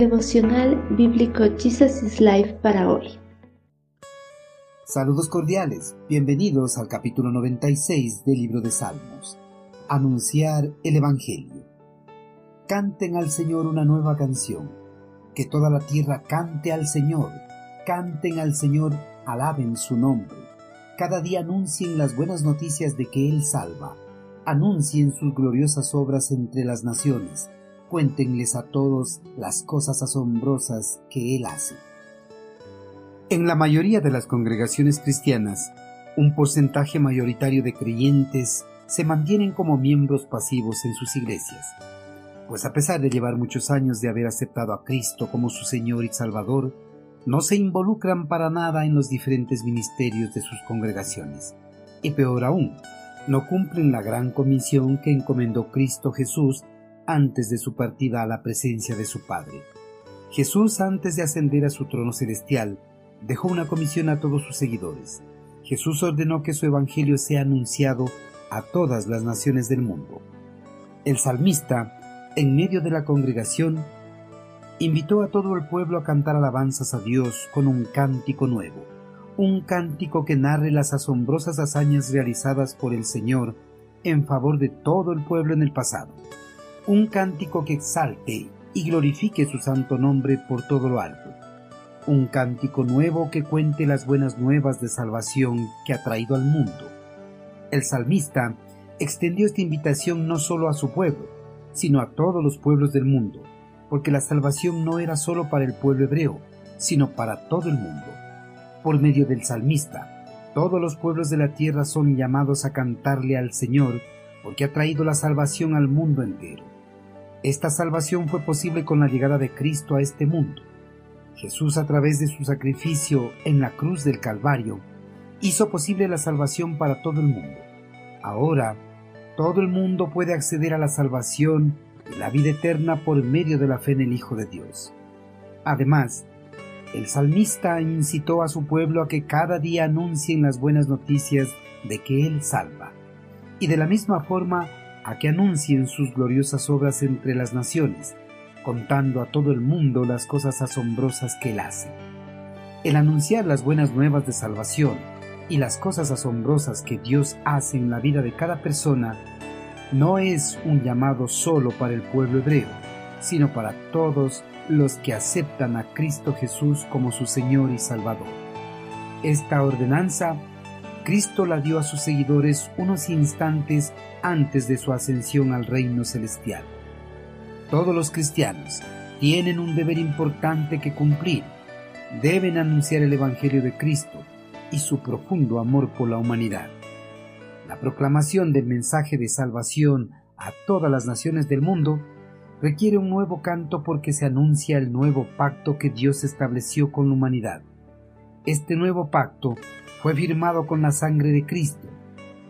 Devocional Bíblico Jesus is Life para hoy. Saludos cordiales, bienvenidos al capítulo 96 del libro de Salmos. Anunciar el Evangelio. Canten al Señor una nueva canción. Que toda la tierra cante al Señor. Canten al Señor, alaben su nombre. Cada día anuncien las buenas noticias de que Él salva. Anuncien sus gloriosas obras entre las naciones cuéntenles a todos las cosas asombrosas que Él hace. En la mayoría de las congregaciones cristianas, un porcentaje mayoritario de creyentes se mantienen como miembros pasivos en sus iglesias, pues a pesar de llevar muchos años de haber aceptado a Cristo como su Señor y Salvador, no se involucran para nada en los diferentes ministerios de sus congregaciones. Y peor aún, no cumplen la gran comisión que encomendó Cristo Jesús antes de su partida a la presencia de su Padre. Jesús, antes de ascender a su trono celestial, dejó una comisión a todos sus seguidores. Jesús ordenó que su Evangelio sea anunciado a todas las naciones del mundo. El salmista, en medio de la congregación, invitó a todo el pueblo a cantar alabanzas a Dios con un cántico nuevo, un cántico que narre las asombrosas hazañas realizadas por el Señor en favor de todo el pueblo en el pasado un cántico que exalte y glorifique su santo nombre por todo lo alto, un cántico nuevo que cuente las buenas nuevas de salvación que ha traído al mundo. El salmista extendió esta invitación no solo a su pueblo, sino a todos los pueblos del mundo, porque la salvación no era solo para el pueblo hebreo, sino para todo el mundo. Por medio del salmista, todos los pueblos de la tierra son llamados a cantarle al Señor, porque ha traído la salvación al mundo entero. Esta salvación fue posible con la llegada de Cristo a este mundo. Jesús a través de su sacrificio en la cruz del Calvario hizo posible la salvación para todo el mundo. Ahora, todo el mundo puede acceder a la salvación y la vida eterna por medio de la fe en el Hijo de Dios. Además, el salmista incitó a su pueblo a que cada día anuncien las buenas noticias de que Él salva. Y de la misma forma, que anuncien sus gloriosas obras entre las naciones, contando a todo el mundo las cosas asombrosas que él hace. El anunciar las buenas nuevas de salvación y las cosas asombrosas que Dios hace en la vida de cada persona no es un llamado solo para el pueblo hebreo, sino para todos los que aceptan a Cristo Jesús como su Señor y Salvador. Esta ordenanza Cristo la dio a sus seguidores unos instantes antes de su ascensión al reino celestial. Todos los cristianos tienen un deber importante que cumplir. Deben anunciar el Evangelio de Cristo y su profundo amor por la humanidad. La proclamación del mensaje de salvación a todas las naciones del mundo requiere un nuevo canto porque se anuncia el nuevo pacto que Dios estableció con la humanidad. Este nuevo pacto fue firmado con la sangre de Cristo,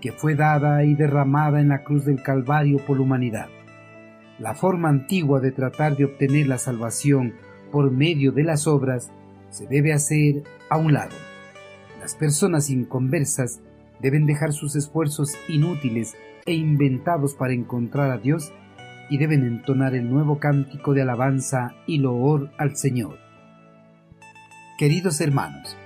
que fue dada y derramada en la cruz del Calvario por la humanidad. La forma antigua de tratar de obtener la salvación por medio de las obras se debe hacer a un lado. Las personas inconversas deben dejar sus esfuerzos inútiles e inventados para encontrar a Dios y deben entonar el nuevo cántico de alabanza y loor al Señor. Queridos hermanos,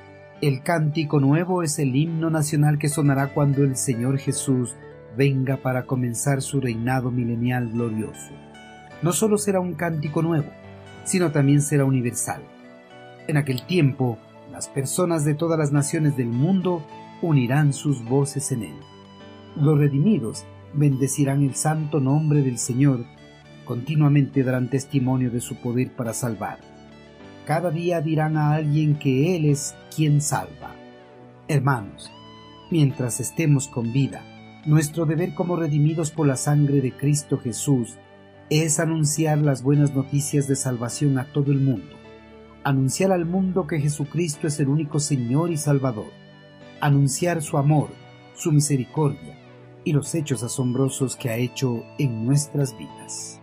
el cántico nuevo es el himno nacional que sonará cuando el Señor Jesús venga para comenzar su reinado milenial glorioso. No solo será un cántico nuevo, sino también será universal. En aquel tiempo, las personas de todas las naciones del mundo unirán sus voces en él. Los redimidos bendecirán el santo nombre del Señor, continuamente darán testimonio de su poder para salvar cada día dirán a alguien que Él es quien salva. Hermanos, mientras estemos con vida, nuestro deber como redimidos por la sangre de Cristo Jesús es anunciar las buenas noticias de salvación a todo el mundo, anunciar al mundo que Jesucristo es el único Señor y Salvador, anunciar su amor, su misericordia y los hechos asombrosos que ha hecho en nuestras vidas.